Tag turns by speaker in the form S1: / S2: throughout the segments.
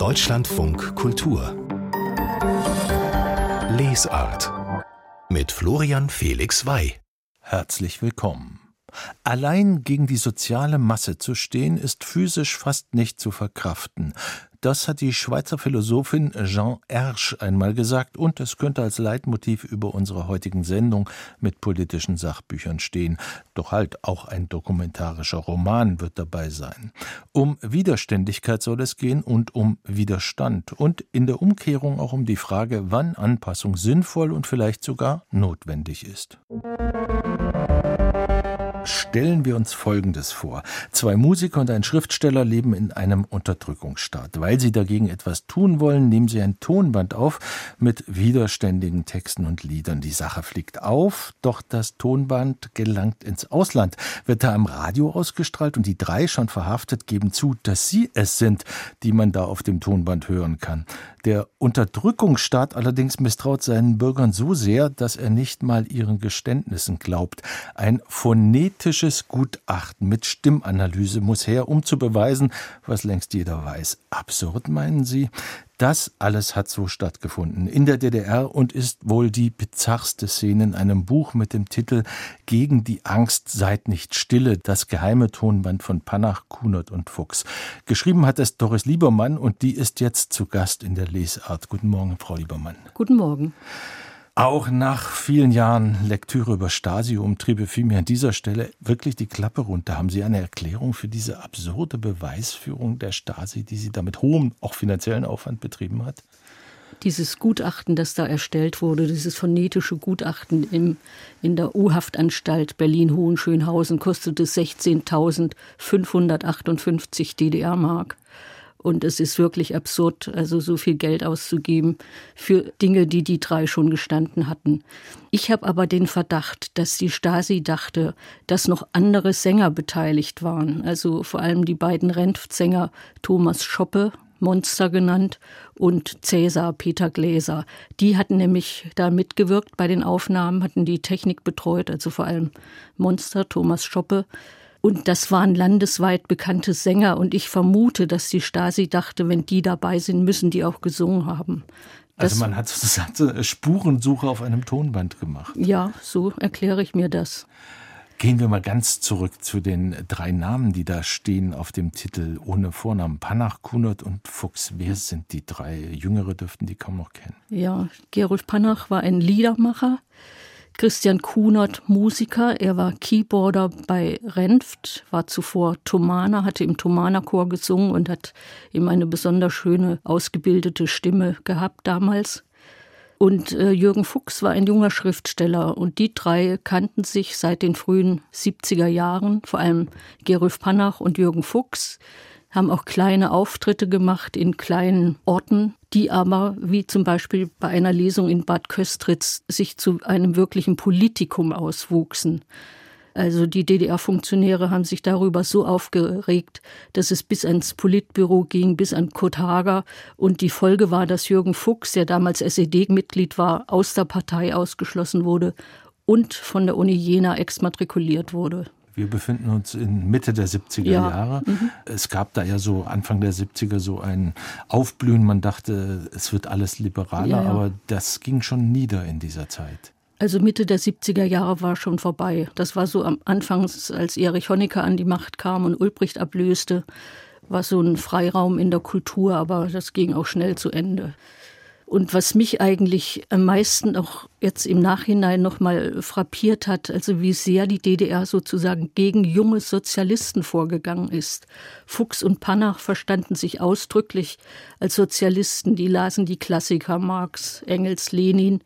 S1: Deutschlandfunk Kultur Lesart mit Florian Felix Wey.
S2: Herzlich willkommen. Allein gegen die soziale Masse zu stehen, ist physisch fast nicht zu verkraften. Das hat die Schweizer Philosophin Jean Ersch einmal gesagt und es könnte als Leitmotiv über unsere heutigen Sendung mit politischen Sachbüchern stehen. Doch halt auch ein dokumentarischer Roman wird dabei sein. Um Widerständigkeit soll es gehen und um Widerstand und in der Umkehrung auch um die Frage, wann Anpassung sinnvoll und vielleicht sogar notwendig ist. Stellen wir uns Folgendes vor. Zwei Musiker und ein Schriftsteller leben in einem Unterdrückungsstaat. Weil sie dagegen etwas tun wollen, nehmen sie ein Tonband auf mit widerständigen Texten und Liedern. Die Sache fliegt auf, doch das Tonband gelangt ins Ausland, wird da am Radio ausgestrahlt und die drei schon verhaftet geben zu, dass sie es sind, die man da auf dem Tonband hören kann. Der Unterdrückungsstaat allerdings misstraut seinen Bürgern so sehr, dass er nicht mal ihren Geständnissen glaubt. Ein phonetisches Gutachten mit Stimmanalyse muss her, um zu beweisen, was längst jeder weiß. Absurd, meinen Sie? Das alles hat so stattgefunden in der DDR und ist wohl die bizarrste Szene in einem Buch mit dem Titel Gegen die Angst seid nicht stille, das geheime Tonband von Panach, Kunert und Fuchs. Geschrieben hat es Doris Liebermann und die ist jetzt zu Gast in der Lesart. Guten Morgen, Frau Liebermann.
S3: Guten Morgen.
S2: Auch nach vielen Jahren Lektüre über Stasi-Umtriebe fiel mir an dieser Stelle wirklich die Klappe runter. Haben Sie eine Erklärung für diese absurde Beweisführung der Stasi, die sie da mit hohem, auch finanziellen Aufwand betrieben hat?
S3: Dieses Gutachten, das da erstellt wurde, dieses phonetische Gutachten im, in der U-Haftanstalt Berlin-Hohenschönhausen, kostete 16.558 DDR-Mark. Und es ist wirklich absurd, also so viel Geld auszugeben für Dinge, die die drei schon gestanden hatten. Ich habe aber den Verdacht, dass die Stasi dachte, dass noch andere Sänger beteiligt waren. Also vor allem die beiden Renft-Sänger Thomas Schoppe, Monster genannt, und Cäsar Peter Gläser. Die hatten nämlich da mitgewirkt bei den Aufnahmen, hatten die Technik betreut, also vor allem Monster Thomas Schoppe. Und das waren landesweit bekannte Sänger. Und ich vermute, dass die Stasi dachte, wenn die dabei sind, müssen die auch gesungen haben.
S2: Das also man hat sozusagen Spurensuche auf einem Tonband gemacht.
S3: Ja, so erkläre ich mir das.
S2: Gehen wir mal ganz zurück zu den drei Namen, die da stehen auf dem Titel ohne Vornamen. Panach, Kunert und Fuchs. Wer sind die drei? Jüngere dürften die kaum noch kennen.
S3: Ja, Gerolf Panach war ein Liedermacher. Christian Kunert, Musiker, er war Keyboarder bei Renft, war zuvor Thomaner, hatte im Thomaner-Chor gesungen und hat eben eine besonders schöne, ausgebildete Stimme gehabt damals. Und äh, Jürgen Fuchs war ein junger Schriftsteller und die drei kannten sich seit den frühen 70er Jahren, vor allem Gerulf Panach und Jürgen Fuchs haben auch kleine Auftritte gemacht in kleinen Orten, die aber, wie zum Beispiel bei einer Lesung in Bad Köstritz, sich zu einem wirklichen Politikum auswuchsen. Also die DDR-Funktionäre haben sich darüber so aufgeregt, dass es bis ans Politbüro ging, bis an Kurt Hager. Und die Folge war, dass Jürgen Fuchs, der damals SED-Mitglied war, aus der Partei ausgeschlossen wurde und von der Uni Jena exmatrikuliert wurde.
S2: Wir befinden uns in Mitte der 70er ja. Jahre. Mhm. Es gab da ja so Anfang der 70er so ein Aufblühen. Man dachte, es wird alles liberaler, ja, ja. aber das ging schon nieder in dieser Zeit.
S3: Also Mitte der 70er Jahre war schon vorbei. Das war so am Anfang, als Erich Honecker an die Macht kam und Ulbricht ablöste, war so ein Freiraum in der Kultur, aber das ging auch schnell zu Ende. Und was mich eigentlich am meisten auch jetzt im Nachhinein nochmal frappiert hat, also wie sehr die DDR sozusagen gegen junge Sozialisten vorgegangen ist. Fuchs und Panach verstanden sich ausdrücklich als Sozialisten, die lasen die Klassiker Marx, Engels, Lenin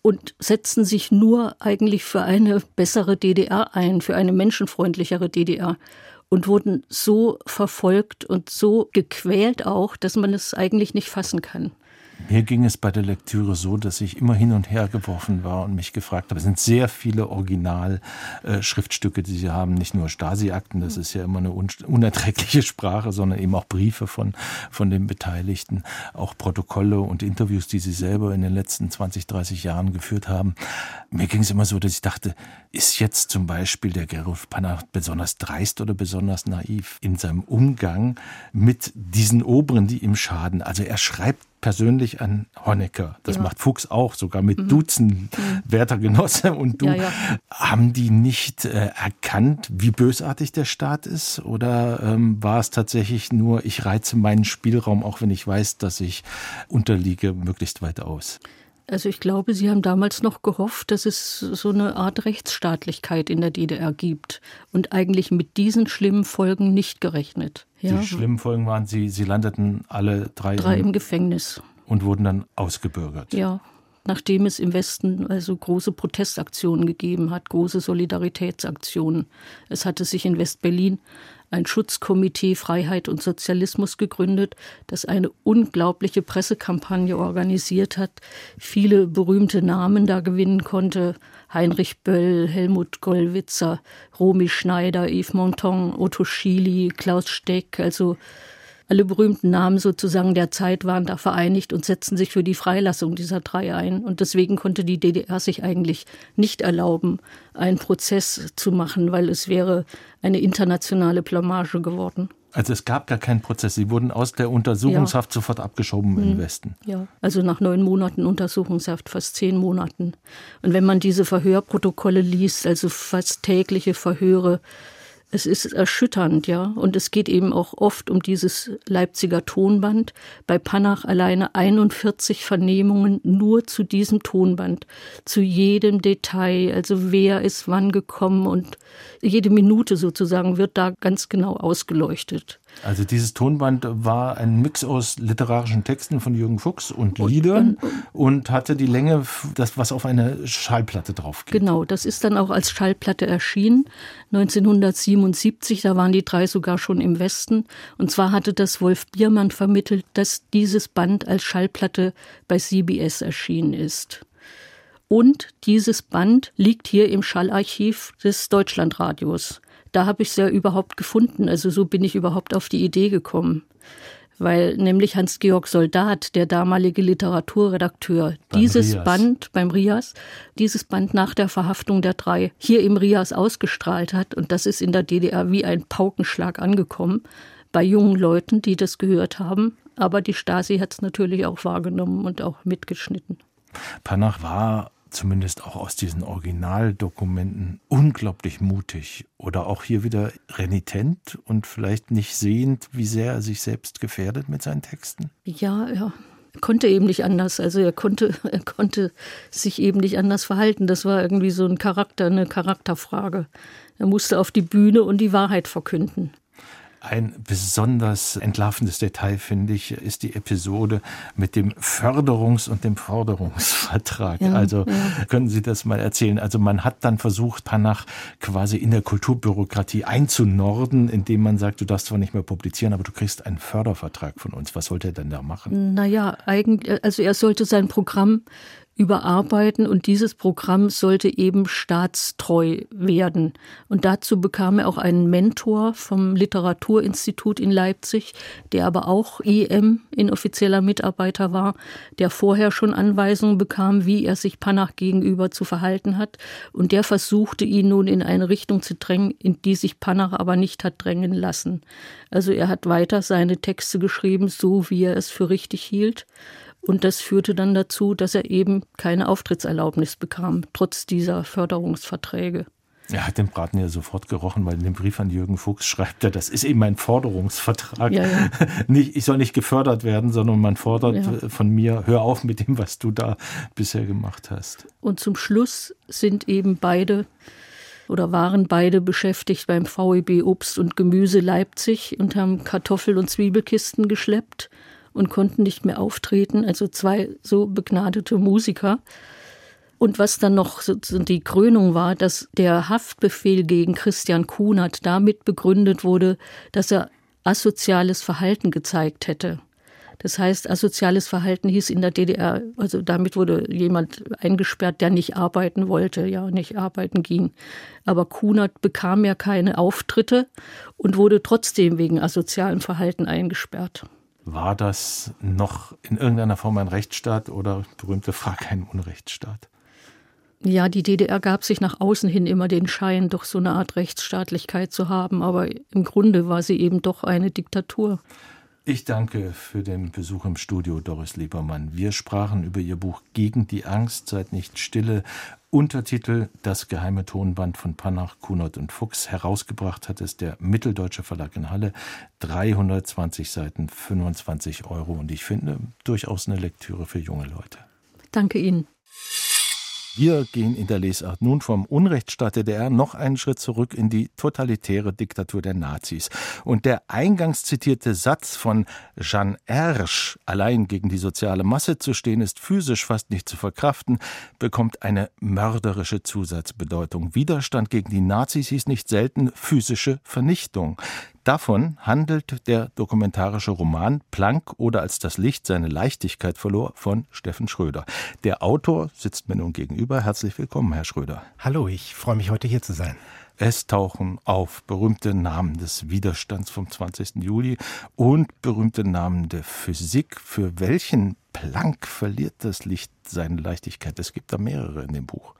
S3: und setzten sich nur eigentlich für eine bessere DDR ein, für eine menschenfreundlichere DDR und wurden so verfolgt und so gequält auch, dass man es eigentlich nicht fassen kann.
S2: Mir ging es bei der Lektüre so, dass ich immer hin und her geworfen war und mich gefragt habe. Es sind sehr viele Originalschriftstücke, die Sie haben, nicht nur Stasi-Akten, das ist ja immer eine unerträgliche Sprache, sondern eben auch Briefe von, von den Beteiligten, auch Protokolle und Interviews, die Sie selber in den letzten 20, 30 Jahren geführt haben. Mir ging es immer so, dass ich dachte, ist jetzt zum Beispiel der Gerolf Panner besonders dreist oder besonders naiv in seinem Umgang mit diesen Oberen, die ihm schaden? Also er schreibt persönlich an Honecker. Das ja. macht Fuchs auch, sogar mit mhm. Dutzend mhm. werter Genosse. Und du, ja, ja. haben die nicht äh, erkannt, wie bösartig der Staat ist? Oder ähm, war es tatsächlich nur, ich reize meinen Spielraum, auch wenn ich weiß, dass ich unterliege, möglichst weit aus?
S3: Also ich glaube, Sie haben damals noch gehofft, dass es so eine Art Rechtsstaatlichkeit in der DDR gibt und eigentlich mit diesen schlimmen Folgen nicht gerechnet.
S2: Ja. Die schlimmen Folgen waren, Sie, Sie landeten alle drei,
S3: drei im, im Gefängnis
S2: und wurden dann ausgebürgert.
S3: Ja, nachdem es im Westen also große Protestaktionen gegeben hat, große Solidaritätsaktionen. Es hatte sich in West-Berlin ein Schutzkomitee Freiheit und Sozialismus gegründet, das eine unglaubliche Pressekampagne organisiert hat, viele berühmte Namen da gewinnen konnte. Heinrich Böll, Helmut Gollwitzer, Romy Schneider, Yves Montand, Otto Schily, Klaus Steck, also alle berühmten Namen sozusagen der Zeit waren da vereinigt und setzten sich für die Freilassung dieser drei ein. Und deswegen konnte die DDR sich eigentlich nicht erlauben, einen Prozess zu machen, weil es wäre eine internationale Blamage geworden.
S2: Also es gab gar keinen Prozess. Sie wurden aus der Untersuchungshaft ja. sofort abgeschoben mhm. im Westen.
S3: Ja, also nach neun Monaten Untersuchungshaft, fast zehn Monaten. Und wenn man diese Verhörprotokolle liest, also fast tägliche Verhöre, es ist erschütternd, ja. Und es geht eben auch oft um dieses Leipziger Tonband. Bei Panach alleine 41 Vernehmungen nur zu diesem Tonband, zu jedem Detail, also wer ist wann gekommen und jede Minute sozusagen wird da ganz genau ausgeleuchtet.
S2: Also dieses Tonband war ein Mix aus literarischen Texten von Jürgen Fuchs und Liedern und, hatte die Länge, das was auf eine Schallplatte drauf geht.
S3: Genau, das ist dann auch als Schallplatte erschienen 1977. Da waren die drei sogar schon im Westen. Und zwar hatte das Wolf Biermann vermittelt, dass dieses Band als Schallplatte bei CBS erschienen ist. Und dieses Band liegt hier im Schallarchiv des Deutschlandradios. Da habe ich es ja überhaupt gefunden. Also so bin ich überhaupt auf die Idee gekommen. Weil nämlich Hans-Georg Soldat, der damalige Literaturredakteur, beim dieses Rias. Band beim Rias, dieses Band nach der Verhaftung der drei hier im Rias ausgestrahlt hat. Und das ist in der DDR wie ein Paukenschlag angekommen bei jungen Leuten, die das gehört haben. Aber die Stasi hat es natürlich auch wahrgenommen und auch mitgeschnitten.
S2: Panach war zumindest auch aus diesen Originaldokumenten unglaublich mutig oder auch hier wieder renitent und vielleicht nicht sehend, wie sehr er sich selbst gefährdet mit seinen Texten?
S3: Ja, ja. Er konnte eben nicht anders. Also er konnte, er konnte sich eben nicht anders verhalten. Das war irgendwie so ein Charakter, eine Charakterfrage. Er musste auf die Bühne und die Wahrheit verkünden.
S2: Ein besonders entlarvendes Detail, finde ich, ist die Episode mit dem Förderungs- und dem Forderungsvertrag. Ja, also ja. können Sie das mal erzählen? Also man hat dann versucht, Panach quasi in der Kulturbürokratie einzunorden, indem man sagt, du darfst zwar nicht mehr publizieren, aber du kriegst einen Fördervertrag von uns. Was sollte er denn da machen?
S3: Naja, eigentlich, also er sollte sein Programm überarbeiten und dieses Programm sollte eben staatstreu werden. Und dazu bekam er auch einen Mentor vom Literaturinstitut in Leipzig, der aber auch IM in offizieller Mitarbeiter war, der vorher schon Anweisungen bekam, wie er sich Panach gegenüber zu verhalten hat. Und der versuchte ihn nun in eine Richtung zu drängen, in die sich Panach aber nicht hat drängen lassen. Also er hat weiter seine Texte geschrieben, so wie er es für richtig hielt. Und das führte dann dazu, dass er eben keine Auftrittserlaubnis bekam, trotz dieser Förderungsverträge.
S2: Er hat den Braten ja sofort gerochen, weil in dem Brief an Jürgen Fuchs schreibt er, das ist eben ein Forderungsvertrag. Ja, ja. Nicht, ich soll nicht gefördert werden, sondern man fordert ja. von mir, hör auf mit dem, was du da bisher gemacht hast.
S3: Und zum Schluss sind eben beide oder waren beide beschäftigt beim VEB Obst und Gemüse Leipzig und haben Kartoffel- und Zwiebelkisten geschleppt und konnten nicht mehr auftreten. Also zwei so begnadete Musiker. Und was dann noch die Krönung war, dass der Haftbefehl gegen Christian Kunert damit begründet wurde, dass er asoziales Verhalten gezeigt hätte. Das heißt, asoziales Verhalten hieß in der DDR, also damit wurde jemand eingesperrt, der nicht arbeiten wollte, ja, nicht arbeiten ging. Aber Kunert bekam ja keine Auftritte und wurde trotzdem wegen asozialem Verhalten eingesperrt.
S2: War das noch in irgendeiner Form ein Rechtsstaat oder berühmte Frage ein Unrechtsstaat?
S3: Ja, die DDR gab sich nach außen hin immer den Schein, doch so eine Art Rechtsstaatlichkeit zu haben, aber im Grunde war sie eben doch eine Diktatur.
S2: Ich danke für den Besuch im Studio, Doris Liebermann. Wir sprachen über Ihr Buch Gegen die Angst, seid nicht stille. Untertitel Das geheime Tonband von Panach, Kunert und Fuchs. Herausgebracht hat es der Mitteldeutsche Verlag in Halle. 320 Seiten, 25 Euro. Und ich finde durchaus eine Lektüre für junge Leute.
S3: Danke Ihnen.
S2: Wir gehen in der Lesart nun vom Unrechtsstaat DDR noch einen Schritt zurück in die totalitäre Diktatur der Nazis. Und der eingangs zitierte Satz von Jeanne Ersch, allein gegen die soziale Masse zu stehen, ist physisch fast nicht zu verkraften, bekommt eine mörderische Zusatzbedeutung. Widerstand gegen die Nazis hieß nicht selten physische Vernichtung. Davon handelt der dokumentarische Roman Planck oder als das Licht seine Leichtigkeit verlor von Steffen Schröder. Der Autor sitzt mir nun gegenüber. Herzlich willkommen, Herr Schröder.
S4: Hallo, ich freue mich heute hier zu sein.
S2: Es tauchen auf berühmte Namen des Widerstands vom 20. Juli und berühmte Namen der Physik. Für welchen Planck verliert das Licht seine Leichtigkeit. Es gibt da mehrere in dem Buch.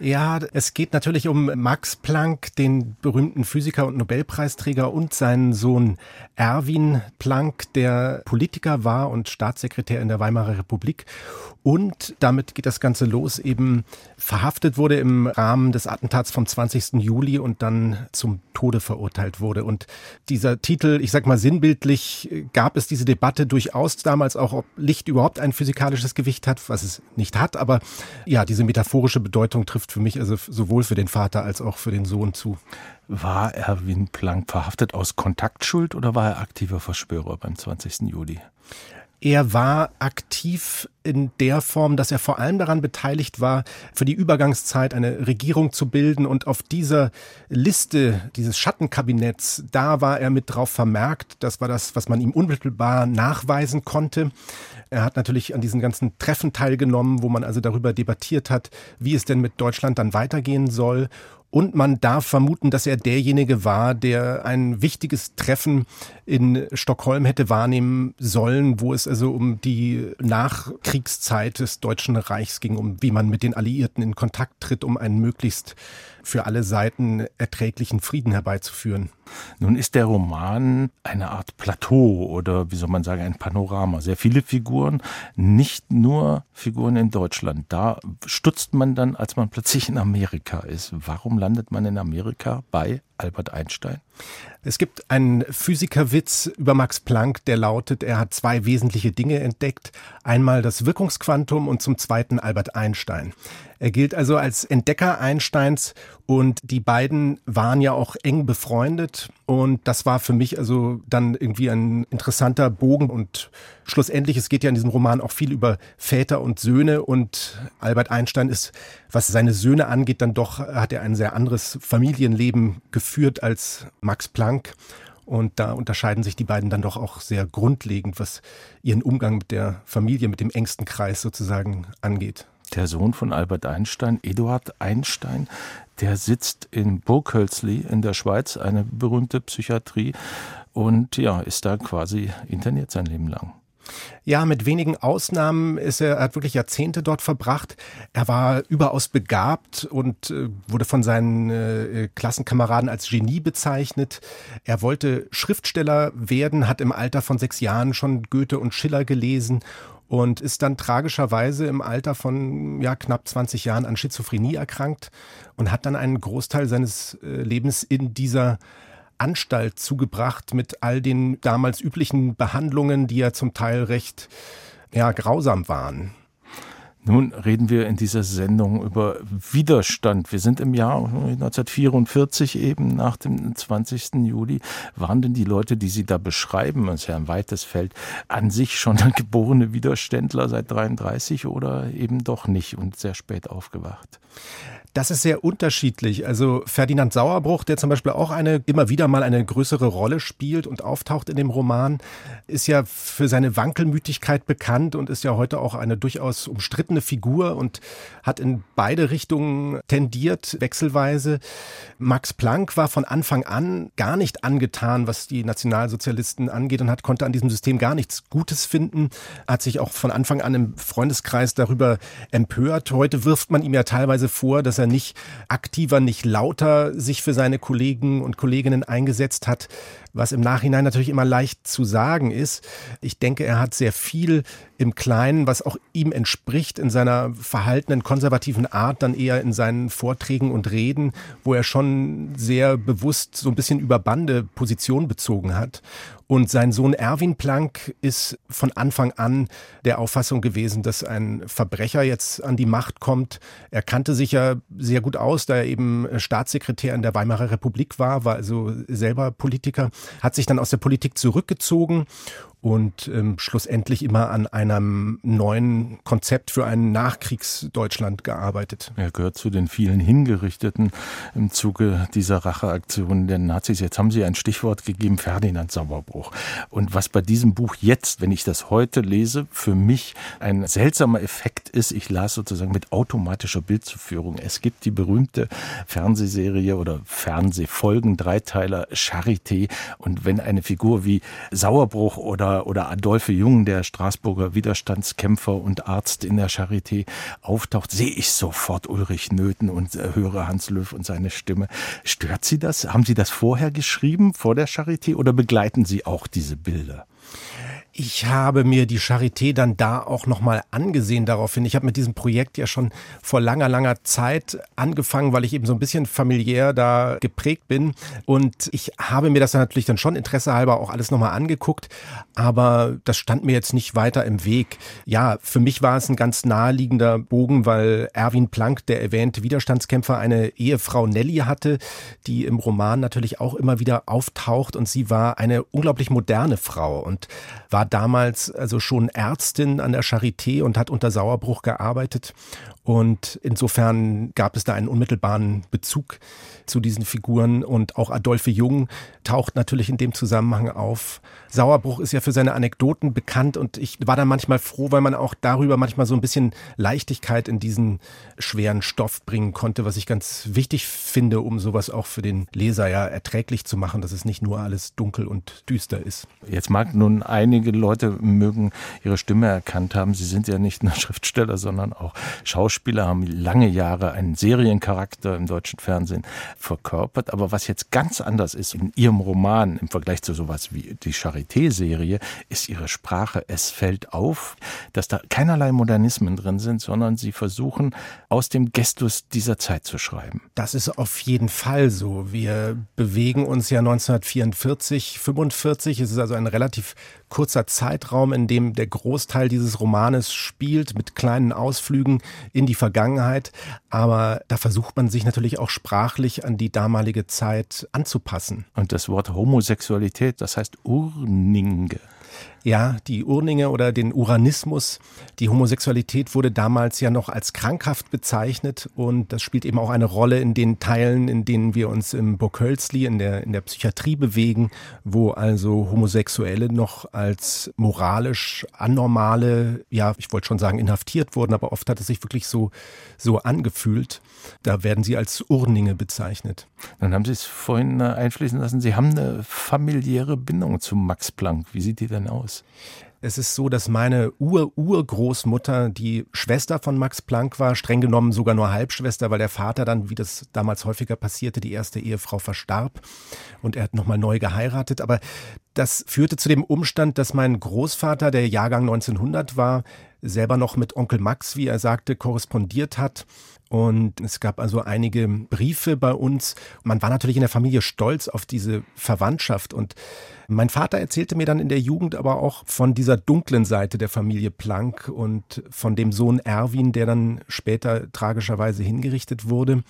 S4: Ja, es geht natürlich um Max Planck, den berühmten Physiker und Nobelpreisträger und seinen Sohn Erwin Planck, der Politiker war und Staatssekretär in der Weimarer Republik. Und damit geht das Ganze los, eben verhaftet wurde im Rahmen des Attentats vom 20. Juli und dann zum Tode verurteilt wurde. Und dieser Titel, ich sag mal sinnbildlich, gab es diese Debatte durchaus damals auch, ob Licht überhaupt ein physikalisches Gewicht hat, was es nicht hat. Aber ja, diese metaphorische Bedeutung trifft für mich also sowohl für den Vater als auch für den Sohn zu.
S2: War Erwin Planck verhaftet aus Kontaktschuld oder war er aktiver Verschwörer beim 20. Juli?
S4: Er war aktiv in der Form, dass er vor allem daran beteiligt war, für die Übergangszeit eine Regierung zu bilden. Und auf dieser Liste dieses Schattenkabinetts, da war er mit drauf vermerkt. Das war das, was man ihm unmittelbar nachweisen konnte. Er hat natürlich an diesen ganzen Treffen teilgenommen, wo man also darüber debattiert hat, wie es denn mit Deutschland dann weitergehen soll. Und man darf vermuten, dass er derjenige war, der ein wichtiges Treffen in Stockholm hätte wahrnehmen sollen, wo es also um die Nachkriegszeit des Deutschen Reichs ging, um wie man mit den Alliierten in Kontakt tritt, um einen möglichst für alle Seiten erträglichen Frieden herbeizuführen.
S2: Nun ist der Roman eine Art Plateau oder wie soll man sagen, ein Panorama. Sehr viele Figuren, nicht nur Figuren in Deutschland. Da stutzt man dann, als man plötzlich in Amerika ist. Warum landet man in Amerika bei Albert Einstein?
S4: Es gibt einen Physikerwitz über Max Planck, der lautet, er hat zwei wesentliche Dinge entdeckt. Einmal das Wirkungsquantum und zum zweiten Albert Einstein. Er gilt also als Entdecker Einsteins und die beiden waren ja auch eng befreundet und das war für mich also dann irgendwie ein interessanter Bogen und schlussendlich, es geht ja in diesem Roman auch viel über Väter und Söhne und Albert Einstein ist, was seine Söhne angeht, dann doch hat er ein sehr anderes Familienleben geführt als Max Planck. Und da unterscheiden sich die beiden dann doch auch sehr grundlegend, was ihren Umgang mit der Familie, mit dem engsten Kreis sozusagen angeht
S2: der Sohn von Albert Einstein, Eduard Einstein, der sitzt in Burghölzli in der Schweiz, eine berühmte Psychiatrie, und ja, ist da quasi interniert sein Leben lang.
S4: Ja, mit wenigen Ausnahmen ist er, er hat wirklich Jahrzehnte dort verbracht. Er war überaus begabt und äh, wurde von seinen äh, Klassenkameraden als Genie bezeichnet. Er wollte Schriftsteller werden, hat im Alter von sechs Jahren schon Goethe und Schiller gelesen und ist dann tragischerweise im Alter von ja, knapp 20 Jahren an Schizophrenie erkrankt und hat dann einen Großteil seines äh, Lebens in dieser Anstalt zugebracht mit all den damals üblichen Behandlungen, die ja zum Teil recht ja, grausam waren.
S2: Nun reden wir in dieser Sendung über Widerstand. Wir sind im Jahr 1944 eben nach dem 20. Juli. Waren denn die Leute, die Sie da beschreiben, das ist ja ein weites Feld, an sich schon geborene Widerständler seit 33 oder eben doch nicht und sehr spät aufgewacht?
S4: Das ist sehr unterschiedlich. Also Ferdinand Sauerbruch, der zum Beispiel auch eine immer wieder mal eine größere Rolle spielt und auftaucht in dem Roman, ist ja für seine Wankelmütigkeit bekannt und ist ja heute auch eine durchaus umstrittene Figur und hat in beide Richtungen tendiert, wechselweise. Max Planck war von Anfang an gar nicht angetan, was die Nationalsozialisten angeht und hat, konnte an diesem System gar nichts Gutes finden, hat sich auch von Anfang an im Freundeskreis darüber empört. Heute wirft man ihm ja teilweise vor, dass er nicht aktiver, nicht lauter sich für seine Kollegen und Kolleginnen eingesetzt hat, was im Nachhinein natürlich immer leicht zu sagen ist. Ich denke, er hat sehr viel im Kleinen, was auch ihm entspricht in seiner verhaltenen konservativen Art, dann eher in seinen Vorträgen und Reden, wo er schon sehr bewusst so ein bisschen über Bande Position bezogen hat. Und sein Sohn Erwin Planck ist von Anfang an der Auffassung gewesen, dass ein Verbrecher jetzt an die Macht kommt. Er kannte sich ja sehr gut aus, da er eben Staatssekretär in der Weimarer Republik war, war also selber Politiker, hat sich dann aus der Politik zurückgezogen und ähm, schlussendlich immer an einem neuen Konzept für ein Nachkriegsdeutschland gearbeitet.
S2: Er gehört zu den vielen Hingerichteten im Zuge dieser Racheaktion der Nazis. Jetzt haben Sie ein Stichwort gegeben, Ferdinand Sauerbruch. Und was bei diesem Buch jetzt, wenn ich das heute lese, für mich ein seltsamer Effekt ist, ich las sozusagen mit automatischer Bildzuführung. Es gibt die berühmte Fernsehserie oder Fernsehfolgen, Dreiteiler Charité. Und wenn eine Figur wie Sauerbruch oder oder, oder Adolphe Jung, der Straßburger Widerstandskämpfer und Arzt in der Charité, auftaucht, sehe ich sofort Ulrich Nöthen und äh, höre Hans Löw und seine Stimme. Stört Sie das? Haben Sie das vorher geschrieben, vor der Charité, oder begleiten Sie auch diese Bilder?
S4: Ich habe mir die Charité dann da auch nochmal angesehen daraufhin. Ich habe mit diesem Projekt ja schon vor langer, langer Zeit angefangen, weil ich eben so ein bisschen familiär da geprägt bin. Und ich habe mir das dann natürlich dann schon interessehalber auch alles nochmal angeguckt. Aber das stand mir jetzt nicht weiter im Weg. Ja, für mich war es ein ganz naheliegender Bogen, weil Erwin Planck, der erwähnte Widerstandskämpfer, eine Ehefrau Nelly hatte, die im Roman natürlich auch immer wieder auftaucht. Und sie war eine unglaublich moderne Frau und war damals also schon Ärztin an der Charité und hat unter Sauerbruch gearbeitet. Und insofern gab es da einen unmittelbaren Bezug zu diesen Figuren und auch Adolphe Jung taucht natürlich in dem Zusammenhang auf. Sauerbruch ist ja für seine Anekdoten bekannt und ich war da manchmal froh, weil man auch darüber manchmal so ein bisschen Leichtigkeit in diesen schweren Stoff bringen konnte, was ich ganz wichtig finde, um sowas auch für den Leser ja erträglich zu machen, dass es nicht nur alles dunkel und düster ist.
S2: Jetzt mag nun einige Leute mögen ihre Stimme erkannt haben. Sie sind ja nicht nur Schriftsteller, sondern auch Schauspieler, haben lange Jahre einen Seriencharakter im deutschen Fernsehen verkörpert. Aber was jetzt ganz anders ist in Ihrem Roman im Vergleich zu sowas wie die Charité-Serie, ist Ihre Sprache. Es fällt auf, dass da keinerlei Modernismen drin sind, sondern Sie versuchen, aus dem Gestus dieser Zeit zu schreiben.
S4: Das ist auf jeden Fall so. Wir bewegen uns ja 1944, 45. Es ist also ein relativ kurzer Zeitraum, in dem der Großteil dieses Romanes spielt, mit kleinen Ausflügen in die Vergangenheit. Aber da versucht man sich natürlich auch sprachlich an die damalige Zeit anzupassen.
S2: Und das Wort Homosexualität, das heißt Urninge.
S4: Ja, die Urninge oder den Uranismus. Die Homosexualität wurde damals ja noch als krankhaft bezeichnet und das spielt eben auch eine Rolle in den Teilen, in denen wir uns im Burkölzli, in der, in der Psychiatrie bewegen, wo also Homosexuelle noch als moralisch anormale, ja, ich wollte schon sagen, inhaftiert wurden, aber oft hat es sich wirklich so, so angefühlt. Da werden sie als Urninge bezeichnet.
S2: Dann haben Sie es vorhin einfließen lassen, Sie haben eine familiäre Bindung zu Max Planck. Wie sieht die denn aus?
S4: Es ist so, dass meine Ur-Urgroßmutter die Schwester von Max Planck war, streng genommen sogar nur Halbschwester, weil der Vater dann, wie das damals häufiger passierte, die erste Ehefrau verstarb und er hat nochmal neu geheiratet. Aber das führte zu dem Umstand, dass mein Großvater, der Jahrgang 1900 war, selber noch mit Onkel Max, wie er sagte, korrespondiert hat und es gab also einige Briefe bei uns. Man war natürlich in der Familie stolz auf diese Verwandtschaft. Und mein Vater erzählte mir dann in der Jugend aber auch von dieser dunklen Seite der Familie Planck und von dem Sohn Erwin, der dann später tragischerweise hingerichtet wurde.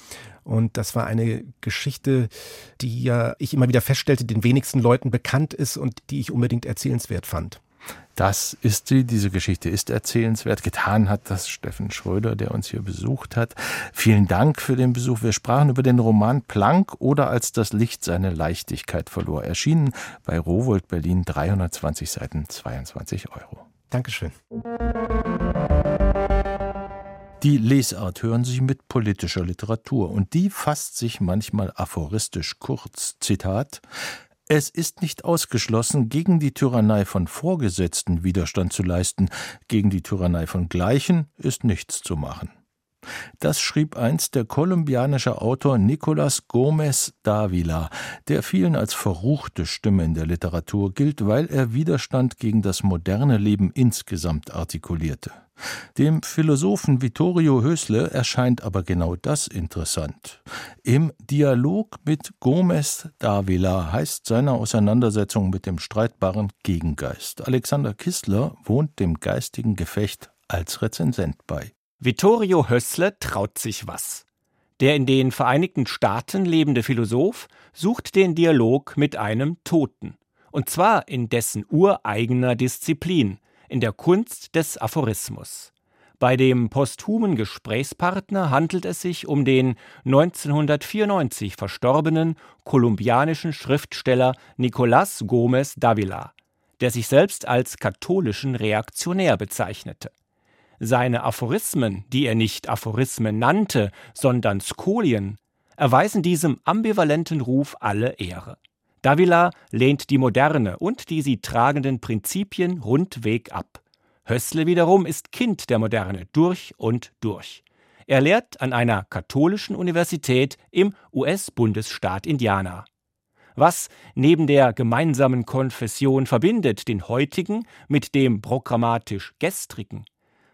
S4: Und das war eine Geschichte, die ja ich immer wieder feststellte, den wenigsten Leuten bekannt ist und die ich unbedingt erzählenswert fand.
S2: Das ist sie, diese Geschichte ist erzählenswert. Getan hat das Steffen Schröder, der uns hier besucht hat. Vielen Dank für den Besuch. Wir sprachen über den Roman Planck oder als das Licht seine Leichtigkeit verlor. Erschienen bei Rowold Berlin, 320 Seiten, 22 Euro.
S4: Dankeschön.
S2: Die Lesart hören Sie mit politischer Literatur und die fasst sich manchmal aphoristisch kurz. Zitat es ist nicht ausgeschlossen, gegen die Tyrannei von Vorgesetzten Widerstand zu leisten, gegen die Tyrannei von Gleichen ist nichts zu machen. Das schrieb einst der kolumbianische Autor Nicolas Gómez Dávila, der vielen als verruchte Stimme in der Literatur gilt, weil er Widerstand gegen das moderne Leben insgesamt artikulierte. Dem Philosophen Vittorio Hösle erscheint aber genau das interessant. Im Dialog mit Gomez Davila heißt seine Auseinandersetzung mit dem streitbaren Gegengeist. Alexander Kistler wohnt dem geistigen Gefecht als Rezensent bei.
S5: Vittorio Hössle traut sich was. Der in den Vereinigten Staaten lebende Philosoph sucht den Dialog mit einem Toten. Und zwar in dessen ureigener Disziplin, in der Kunst des Aphorismus. Bei dem posthumen Gesprächspartner handelt es sich um den 1994 verstorbenen kolumbianischen Schriftsteller Nicolás Gómez Dávila, der sich selbst als katholischen Reaktionär bezeichnete. Seine Aphorismen, die er nicht Aphorismen nannte, sondern Skolien, erweisen diesem ambivalenten Ruf alle Ehre. Davila lehnt die Moderne und die sie tragenden Prinzipien rundweg ab. Hössle wiederum ist Kind der Moderne durch und durch. Er lehrt an einer katholischen Universität im US-Bundesstaat Indiana. Was neben der gemeinsamen Konfession verbindet den heutigen mit dem programmatisch gestrigen?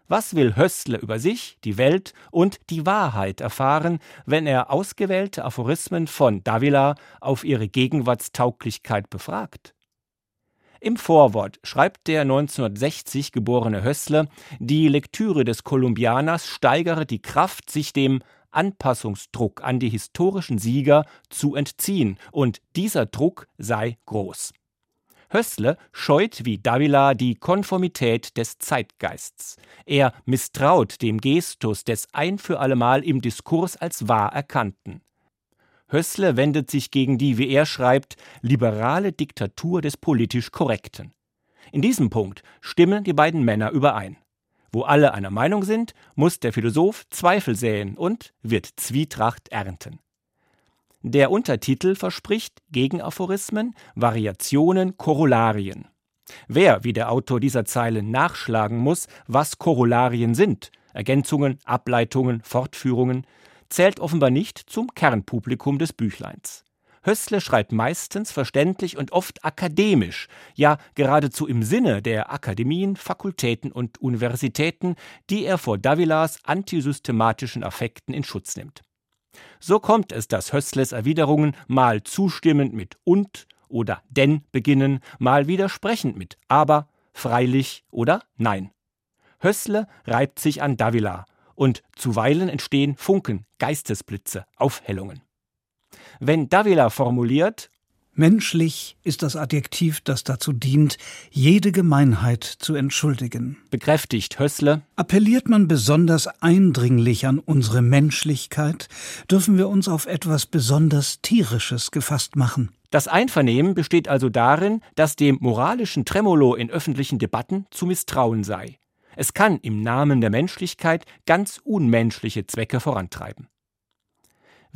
S5: Was will Hössle über sich, die Welt und die Wahrheit erfahren, wenn er ausgewählte Aphorismen von Davila auf ihre Gegenwartstauglichkeit befragt? Im Vorwort schreibt der 1960 geborene Hössle, die Lektüre des Kolumbianers steigere die Kraft, sich dem Anpassungsdruck an die historischen Sieger zu entziehen, und dieser Druck sei groß. Hössle scheut wie Davila die Konformität des Zeitgeists. Er misstraut dem Gestus des ein für allemal im Diskurs als wahr erkannten. Hössle wendet sich gegen die, wie er schreibt, liberale Diktatur des politisch Korrekten. In diesem Punkt stimmen die beiden Männer überein. Wo alle einer Meinung sind, muss der Philosoph Zweifel säen und wird Zwietracht ernten. Der Untertitel verspricht Gegenaphorismen, Variationen, Korollarien. Wer, wie der Autor dieser Zeilen, nachschlagen muss, was Korollarien sind, Ergänzungen, Ableitungen, Fortführungen, zählt offenbar nicht zum Kernpublikum des Büchleins. Hössle schreibt meistens verständlich und oft akademisch, ja geradezu im Sinne der Akademien, Fakultäten und Universitäten, die er vor Davilas antisystematischen Affekten in Schutz nimmt. So kommt es, dass Hössles Erwiderungen mal zustimmend mit und oder denn beginnen, mal widersprechend mit aber, freilich oder nein. Hössle reibt sich an Davila und zuweilen entstehen Funken, Geistesblitze, Aufhellungen. Wenn Davila formuliert,
S6: Menschlich ist das Adjektiv, das dazu dient, jede Gemeinheit zu entschuldigen.
S5: Bekräftigt Hössle.
S6: Appelliert man besonders eindringlich an unsere Menschlichkeit, dürfen wir uns auf etwas besonders Tierisches gefasst machen.
S5: Das Einvernehmen besteht also darin, dass dem moralischen Tremolo in öffentlichen Debatten zu misstrauen sei. Es kann im Namen der Menschlichkeit ganz unmenschliche Zwecke vorantreiben.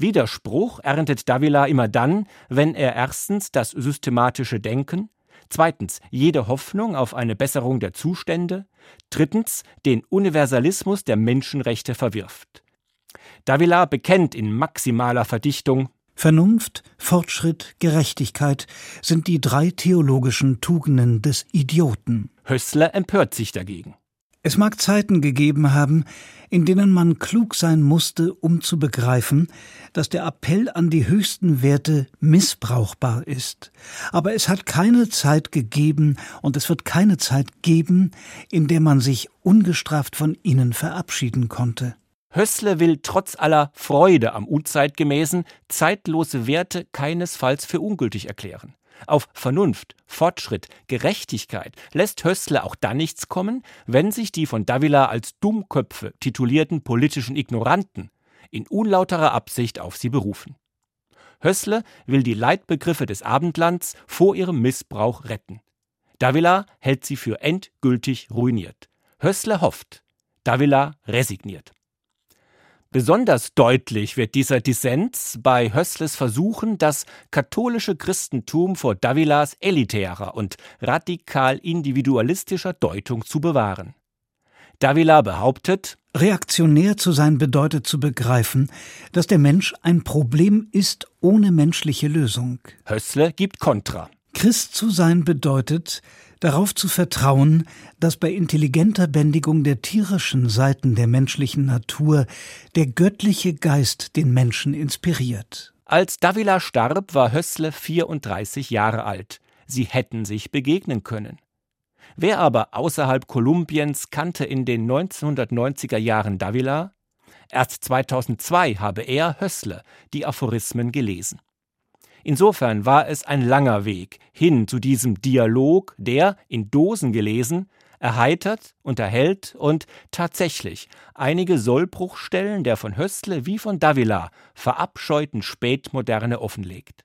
S5: Widerspruch erntet Davila immer dann, wenn er erstens das systematische Denken, zweitens jede Hoffnung auf eine Besserung der Zustände, drittens den Universalismus der Menschenrechte verwirft. Davila bekennt in maximaler Verdichtung
S6: Vernunft, Fortschritt, Gerechtigkeit sind die drei theologischen Tugenden des Idioten.
S5: Hössler empört sich dagegen.
S6: Es mag Zeiten gegeben haben, in denen man klug sein musste, um zu begreifen, dass der Appell an die höchsten Werte missbrauchbar ist. Aber es hat keine Zeit gegeben und es wird keine Zeit geben, in der man sich ungestraft von ihnen verabschieden konnte.
S5: Hössle will trotz aller Freude am Unzeitgemäßen zeitlose Werte keinesfalls für ungültig erklären. Auf Vernunft, Fortschritt, Gerechtigkeit lässt Hössle auch dann nichts kommen, wenn sich die von Davila als Dummköpfe titulierten politischen Ignoranten in unlauterer Absicht auf sie berufen. Hössle will die Leitbegriffe des Abendlands vor ihrem Missbrauch retten. Davila hält sie für endgültig ruiniert. Hössle hofft, Davila resigniert. Besonders deutlich wird dieser Dissens bei Hössles Versuchen, das katholische Christentum vor Davilas elitärer und radikal individualistischer Deutung zu bewahren. Davila behauptet,
S6: Reaktionär zu sein bedeutet zu begreifen, dass der Mensch ein Problem ist ohne menschliche Lösung.
S5: Hössle gibt Kontra.
S6: Christ zu sein bedeutet, darauf zu vertrauen, dass bei intelligenter Bändigung der tierischen Seiten der menschlichen Natur der göttliche Geist den Menschen inspiriert.
S5: Als Davila starb, war Hössle 34 Jahre alt. Sie hätten sich begegnen können. Wer aber außerhalb Kolumbiens kannte in den 1990er Jahren Davila? Erst 2002 habe er, Hössle, die Aphorismen gelesen. Insofern war es ein langer Weg hin zu diesem Dialog, der, in Dosen gelesen, erheitert, unterhält und tatsächlich einige Sollbruchstellen der von Hössle wie von Davila verabscheuten Spätmoderne offenlegt.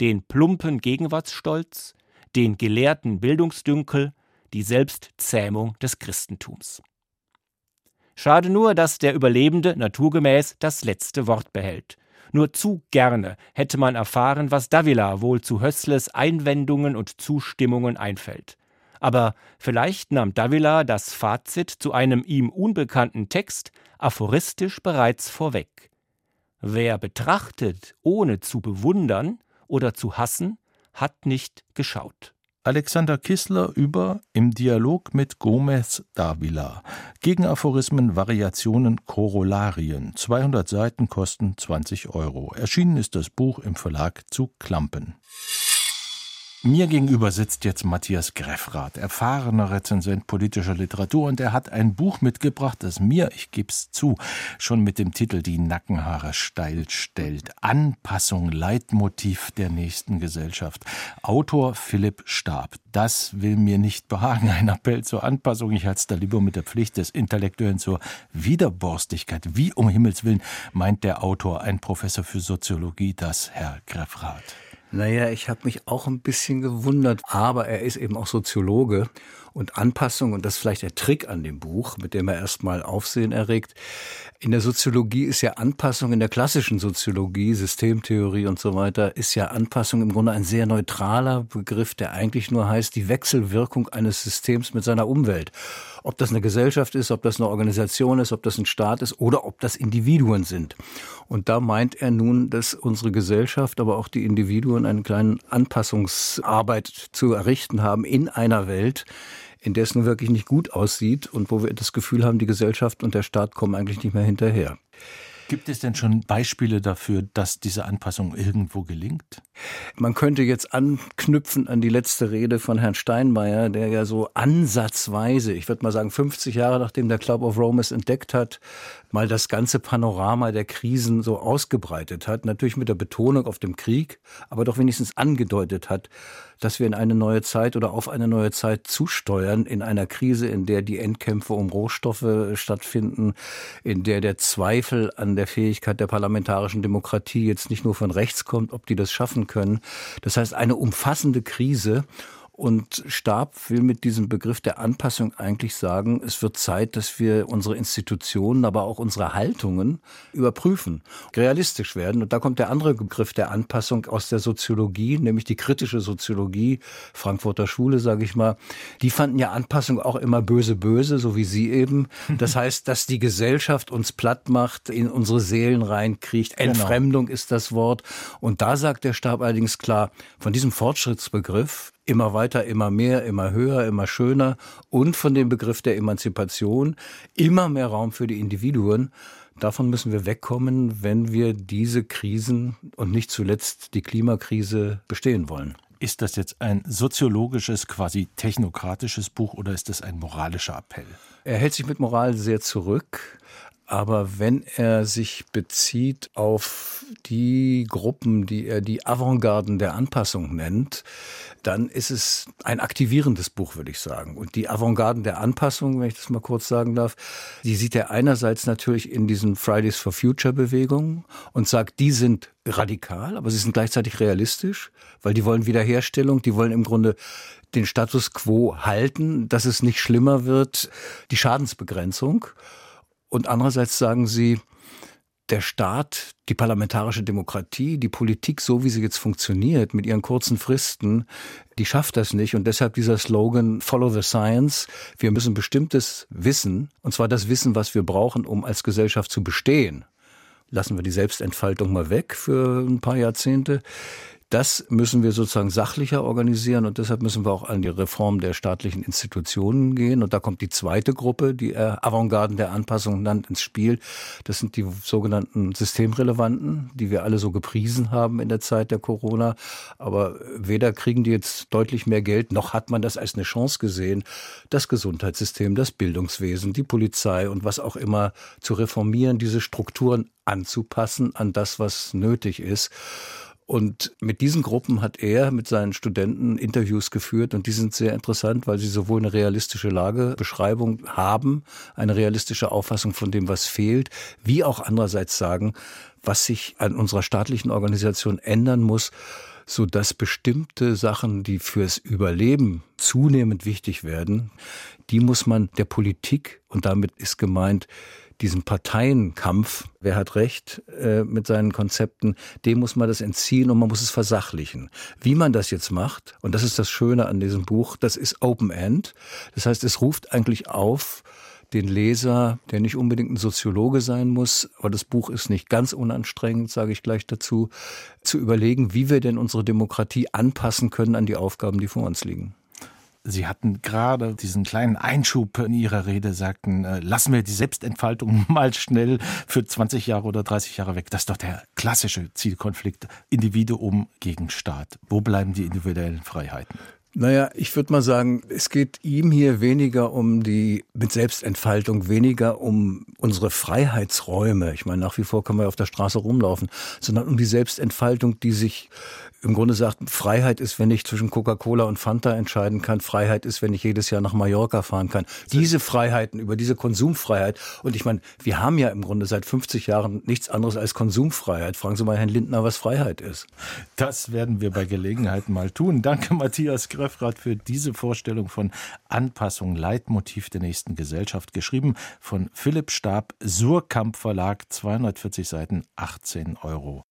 S5: Den plumpen Gegenwartsstolz, den gelehrten Bildungsdünkel, die Selbstzähmung des Christentums. Schade nur, dass der Überlebende naturgemäß das letzte Wort behält. Nur zu gerne hätte man erfahren, was Davila wohl zu Hössles Einwendungen und Zustimmungen einfällt. Aber vielleicht nahm Davila das Fazit zu einem ihm unbekannten Text aphoristisch bereits vorweg. Wer betrachtet, ohne zu bewundern oder zu hassen, hat nicht geschaut.
S2: Alexander Kissler über Im Dialog mit Gomez Davila. Gegenaphorismen, Variationen, Korollarien. 200 Seiten kosten 20 Euro. Erschienen ist das Buch im Verlag zu Klampen. Mir gegenüber sitzt jetzt Matthias Greffrath, erfahrener Rezensent politischer Literatur, und er hat ein Buch mitgebracht, das mir, ich geb's zu, schon mit dem Titel Die Nackenhaare steil stellt. Anpassung, Leitmotiv der nächsten Gesellschaft. Autor Philipp Stab. Das will mir nicht behagen. Ein Appell zur Anpassung. Ich halte es da lieber mit der Pflicht des Intellektuellen zur Widerborstigkeit. Wie um Himmels Willen meint der Autor, ein Professor für Soziologie, das, Herr Greffrath?
S7: Naja, ich habe mich auch ein bisschen gewundert, aber er ist eben auch Soziologe und Anpassung, und das ist vielleicht der Trick an dem Buch, mit dem er erstmal Aufsehen erregt. In der Soziologie ist ja Anpassung, in der klassischen Soziologie, Systemtheorie und so weiter, ist ja Anpassung im Grunde ein sehr neutraler Begriff, der eigentlich nur heißt, die Wechselwirkung eines Systems mit seiner Umwelt. Ob das eine Gesellschaft ist, ob das eine Organisation ist, ob das ein Staat ist oder ob das Individuen sind. Und da meint er nun, dass unsere Gesellschaft, aber auch die Individuen eine kleine Anpassungsarbeit zu errichten haben in einer Welt, in der es nun wirklich nicht gut aussieht und wo wir das Gefühl haben, die Gesellschaft und der Staat kommen eigentlich nicht mehr hinterher.
S2: Gibt es denn schon Beispiele dafür, dass diese Anpassung irgendwo gelingt?
S7: Man könnte jetzt anknüpfen an die letzte Rede von Herrn Steinmeier, der ja so ansatzweise, ich würde mal sagen 50 Jahre nachdem der Club of Rome es entdeckt hat, mal das ganze Panorama der Krisen so ausgebreitet hat. Natürlich mit der Betonung auf dem Krieg, aber doch wenigstens angedeutet hat, dass wir in eine neue Zeit oder auf eine neue Zeit zusteuern, in einer Krise, in der die Endkämpfe um Rohstoffe stattfinden, in der der Zweifel an der Fähigkeit der parlamentarischen Demokratie jetzt nicht nur von rechts kommt, ob die das schaffen können. Das heißt, eine umfassende Krise. Und Stab will mit diesem Begriff der Anpassung eigentlich sagen, es wird Zeit, dass wir unsere Institutionen, aber auch unsere Haltungen überprüfen, realistisch werden. Und da kommt der andere Begriff der Anpassung aus der Soziologie, nämlich die kritische Soziologie, Frankfurter Schule, sage ich mal. Die fanden ja Anpassung auch immer böse, böse, so wie Sie eben. Das heißt, dass die Gesellschaft uns platt macht, in unsere Seelen reinkriegt. Genau. Entfremdung genau. ist das Wort. Und da sagt der Stab allerdings klar, von diesem Fortschrittsbegriff immer weiter, immer mehr, immer höher, immer schöner und von dem Begriff der Emanzipation immer mehr Raum für die Individuen. Davon müssen wir wegkommen, wenn wir diese Krisen und nicht zuletzt die Klimakrise bestehen wollen.
S2: Ist das jetzt ein soziologisches, quasi technokratisches Buch oder ist das ein moralischer Appell?
S7: Er hält sich mit Moral sehr zurück. Aber wenn er sich bezieht auf die Gruppen, die er die Avantgarden der Anpassung nennt, dann ist es ein aktivierendes Buch, würde ich sagen. Und die Avantgarden der Anpassung, wenn ich das mal kurz sagen darf, die sieht er einerseits natürlich in diesen Fridays for Future Bewegungen und sagt, die sind radikal, aber sie sind gleichzeitig realistisch, weil die wollen Wiederherstellung, die wollen im Grunde den Status quo halten, dass es nicht schlimmer wird, die Schadensbegrenzung. Und andererseits sagen sie, der Staat, die parlamentarische Demokratie, die Politik, so wie sie jetzt funktioniert, mit ihren kurzen Fristen, die schafft das nicht. Und deshalb dieser Slogan Follow the Science. Wir müssen bestimmtes Wissen, und zwar das Wissen, was wir brauchen, um als Gesellschaft zu bestehen. Lassen wir die Selbstentfaltung mal weg für ein paar Jahrzehnte. Das müssen wir sozusagen sachlicher organisieren und deshalb müssen wir auch an die Reform der staatlichen Institutionen gehen. Und da kommt die zweite Gruppe, die er Avantgarden der Anpassung nannt, ins Spiel. Das sind die sogenannten Systemrelevanten, die wir alle so gepriesen haben in der Zeit der Corona. Aber weder kriegen die jetzt deutlich mehr Geld, noch hat man das als eine Chance gesehen, das Gesundheitssystem, das Bildungswesen, die Polizei und was auch immer zu reformieren, diese Strukturen anzupassen an das, was nötig ist. Und mit diesen Gruppen hat er mit seinen Studenten Interviews geführt und die sind sehr interessant, weil sie sowohl eine realistische Lagebeschreibung haben, eine realistische Auffassung von dem, was fehlt, wie auch andererseits sagen, was sich an unserer staatlichen Organisation ändern muss, so dass bestimmte Sachen, die fürs Überleben zunehmend wichtig werden, die muss man der Politik und damit ist gemeint diesen Parteienkampf, wer hat recht äh, mit seinen Konzepten, dem muss man das entziehen und man muss es versachlichen. Wie man das jetzt macht, und das ist das Schöne an diesem Buch, das ist Open End. Das heißt, es ruft eigentlich auf, den Leser, der nicht unbedingt ein Soziologe sein muss, aber das Buch ist nicht ganz unanstrengend, sage ich gleich dazu, zu überlegen, wie wir denn unsere Demokratie anpassen können an die Aufgaben, die vor uns liegen.
S2: Sie hatten gerade diesen kleinen Einschub in Ihrer Rede, sagten, äh, lassen wir die Selbstentfaltung mal schnell für 20 Jahre oder 30 Jahre weg. Das ist doch der klassische Zielkonflikt Individuum gegen Staat. Wo bleiben die individuellen Freiheiten?
S7: Naja, ich würde mal sagen, es geht ihm hier weniger um die mit Selbstentfaltung, weniger um unsere Freiheitsräume. Ich meine, nach wie vor können wir auf der Straße rumlaufen, sondern um die Selbstentfaltung, die sich im Grunde sagt, Freiheit ist, wenn ich zwischen Coca-Cola und Fanta entscheiden kann. Freiheit ist, wenn ich jedes Jahr nach Mallorca fahren kann. Diese Freiheiten, über diese Konsumfreiheit. Und ich meine, wir haben ja im Grunde seit 50 Jahren nichts anderes als Konsumfreiheit. Fragen Sie mal Herrn Lindner, was Freiheit ist.
S2: Das werden wir bei Gelegenheit mal tun. Danke, Matthias Greffrath, für diese Vorstellung von Anpassung, Leitmotiv der nächsten Gesellschaft. Geschrieben von Philipp Stab, Surkamp Verlag, 240 Seiten, 18 Euro.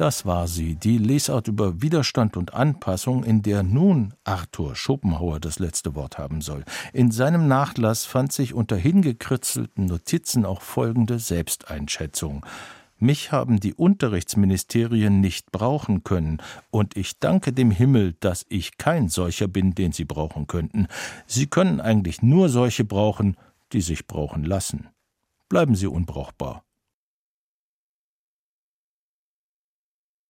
S2: Das war sie, die Lesart über Widerstand und Anpassung, in der nun Arthur Schopenhauer das letzte Wort haben soll. In seinem Nachlass fand sich unter hingekritzelten Notizen auch folgende Selbsteinschätzung. Mich haben die Unterrichtsministerien nicht brauchen können, und ich danke dem Himmel, dass ich kein solcher bin, den sie brauchen könnten. Sie können eigentlich nur solche brauchen, die sich brauchen lassen. Bleiben Sie unbrauchbar.